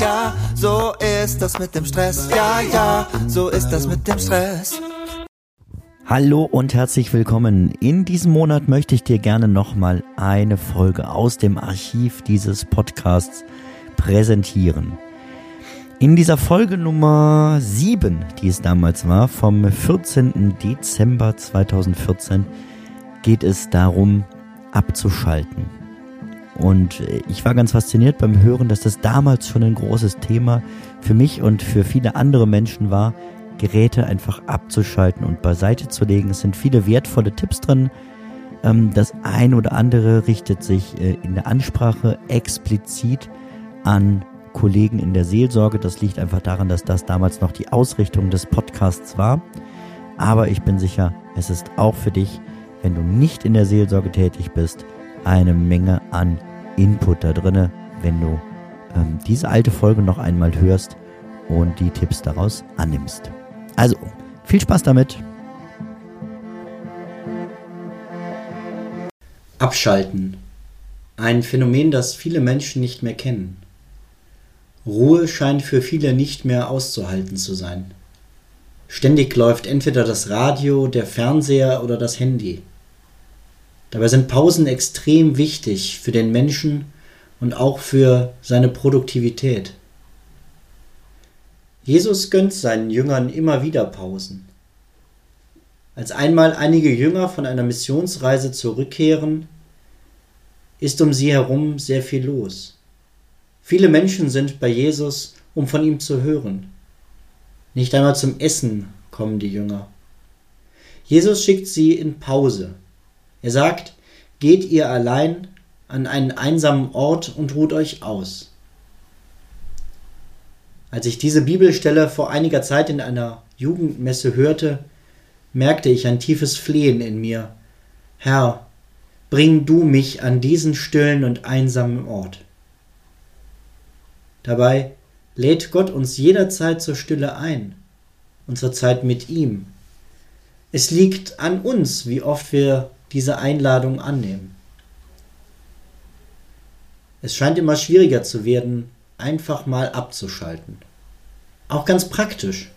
ja, so ist das mit dem Stress. Ja, ja, so ist das mit dem Stress. Hallo und herzlich willkommen. In diesem Monat möchte ich dir gerne nochmal eine Folge aus dem Archiv dieses Podcasts präsentieren. In dieser Folge Nummer 7, die es damals war, vom 14. Dezember 2014, geht es darum, abzuschalten. Und ich war ganz fasziniert beim Hören, dass das damals schon ein großes Thema für mich und für viele andere Menschen war, Geräte einfach abzuschalten und beiseite zu legen. Es sind viele wertvolle Tipps drin. Ähm, das ein oder andere richtet sich äh, in der Ansprache explizit an Kollegen in der Seelsorge. Das liegt einfach daran, dass das damals noch die Ausrichtung des Podcasts war. Aber ich bin sicher, es ist auch für dich, wenn du nicht in der Seelsorge tätig bist, eine Menge an Input da drinne, wenn du ähm, diese alte Folge noch einmal hörst und die Tipps daraus annimmst. Also, viel Spaß damit. Abschalten. Ein Phänomen, das viele Menschen nicht mehr kennen. Ruhe scheint für viele nicht mehr auszuhalten zu sein. Ständig läuft entweder das Radio, der Fernseher oder das Handy. Dabei sind Pausen extrem wichtig für den Menschen und auch für seine Produktivität. Jesus gönnt seinen Jüngern immer wieder Pausen. Als einmal einige Jünger von einer Missionsreise zurückkehren, ist um sie herum sehr viel los. Viele Menschen sind bei Jesus, um von ihm zu hören. Nicht einmal zum Essen kommen die Jünger. Jesus schickt sie in Pause. Er sagt, geht ihr allein an einen einsamen Ort und ruht euch aus. Als ich diese Bibelstelle vor einiger Zeit in einer Jugendmesse hörte, merkte ich ein tiefes Flehen in mir. Herr, bring du mich an diesen stillen und einsamen Ort. Dabei lädt Gott uns jederzeit zur Stille ein und zur Zeit mit ihm. Es liegt an uns, wie oft wir diese Einladung annehmen. Es scheint immer schwieriger zu werden, einfach mal abzuschalten. Auch ganz praktisch.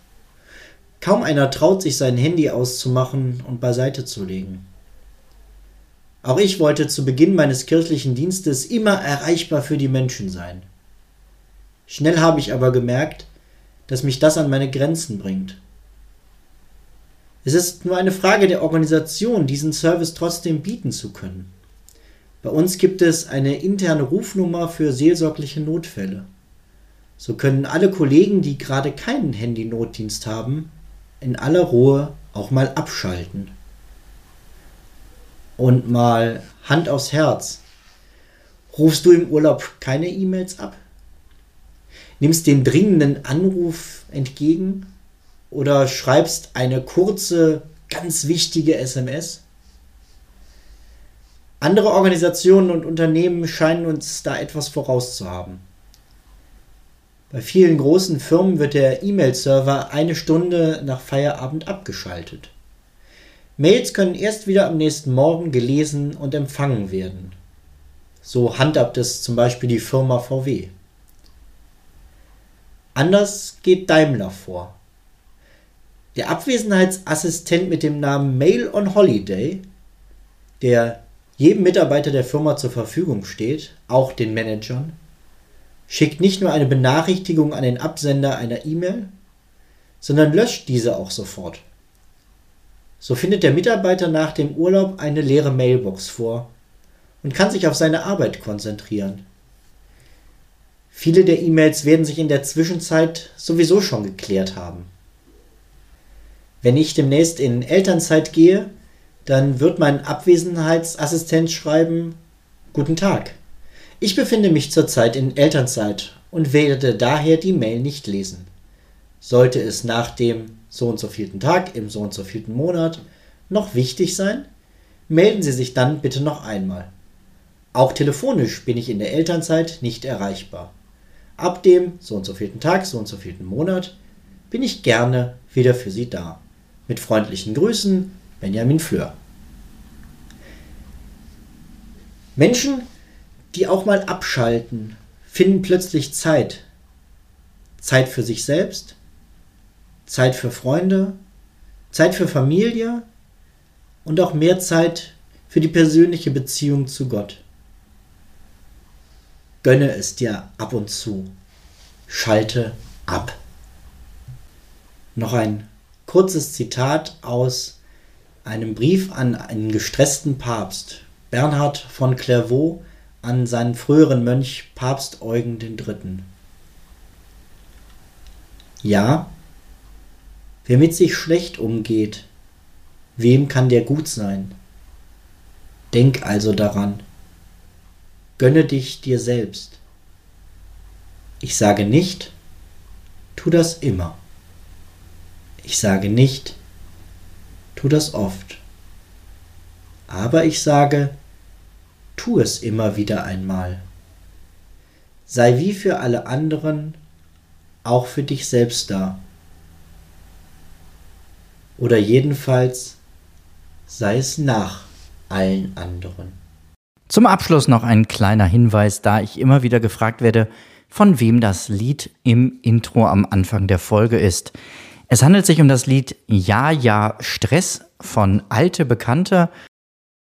Kaum einer traut sich sein Handy auszumachen und beiseite zu legen. Auch ich wollte zu Beginn meines kirchlichen Dienstes immer erreichbar für die Menschen sein. Schnell habe ich aber gemerkt, dass mich das an meine Grenzen bringt. Es ist nur eine Frage der Organisation, diesen Service trotzdem bieten zu können. Bei uns gibt es eine interne Rufnummer für seelsorgliche Notfälle. So können alle Kollegen, die gerade keinen Handy-Notdienst haben, in aller Ruhe auch mal abschalten. Und mal Hand aufs Herz. Rufst du im Urlaub keine E-Mails ab? Nimmst den dringenden Anruf entgegen oder schreibst eine kurze, ganz wichtige SMS? Andere Organisationen und Unternehmen scheinen uns da etwas vorauszuhaben. Bei vielen großen Firmen wird der E-Mail-Server eine Stunde nach Feierabend abgeschaltet. Mails können erst wieder am nächsten Morgen gelesen und empfangen werden. So handhabt es zum Beispiel die Firma VW. Anders geht Daimler vor. Der Abwesenheitsassistent mit dem Namen Mail on Holiday, der jedem Mitarbeiter der Firma zur Verfügung steht, auch den Managern, schickt nicht nur eine Benachrichtigung an den Absender einer E-Mail, sondern löscht diese auch sofort. So findet der Mitarbeiter nach dem Urlaub eine leere Mailbox vor und kann sich auf seine Arbeit konzentrieren. Viele der E-Mails werden sich in der Zwischenzeit sowieso schon geklärt haben. Wenn ich demnächst in Elternzeit gehe, dann wird mein Abwesenheitsassistent schreiben Guten Tag. Ich befinde mich zurzeit in Elternzeit und werde daher die Mail nicht lesen. Sollte es nach dem so und so vielten Tag im so und so vielten Monat noch wichtig sein, melden Sie sich dann bitte noch einmal. Auch telefonisch bin ich in der Elternzeit nicht erreichbar. Ab dem so und so vielten Tag, so und so vielten Monat bin ich gerne wieder für Sie da. Mit freundlichen Grüßen, Benjamin Fleur. Menschen die auch mal abschalten, finden plötzlich Zeit, Zeit für sich selbst, Zeit für Freunde, Zeit für Familie und auch mehr Zeit für die persönliche Beziehung zu Gott. Gönne es dir ab und zu. Schalte ab. Noch ein kurzes Zitat aus einem Brief an einen gestressten Papst, Bernhard von Clairvaux, an seinen früheren Mönch Papst Eugen III. Ja, wer mit sich schlecht umgeht, wem kann der gut sein? Denk also daran, gönne dich dir selbst. Ich sage nicht, tu das immer. Ich sage nicht, tu das oft. Aber ich sage, tu es immer wieder einmal. Sei wie für alle anderen, auch für dich selbst da. Oder jedenfalls sei es nach allen anderen. Zum Abschluss noch ein kleiner Hinweis, da ich immer wieder gefragt werde, von wem das Lied im Intro am Anfang der Folge ist. Es handelt sich um das Lied Ja, ja, Stress von Alte Bekannte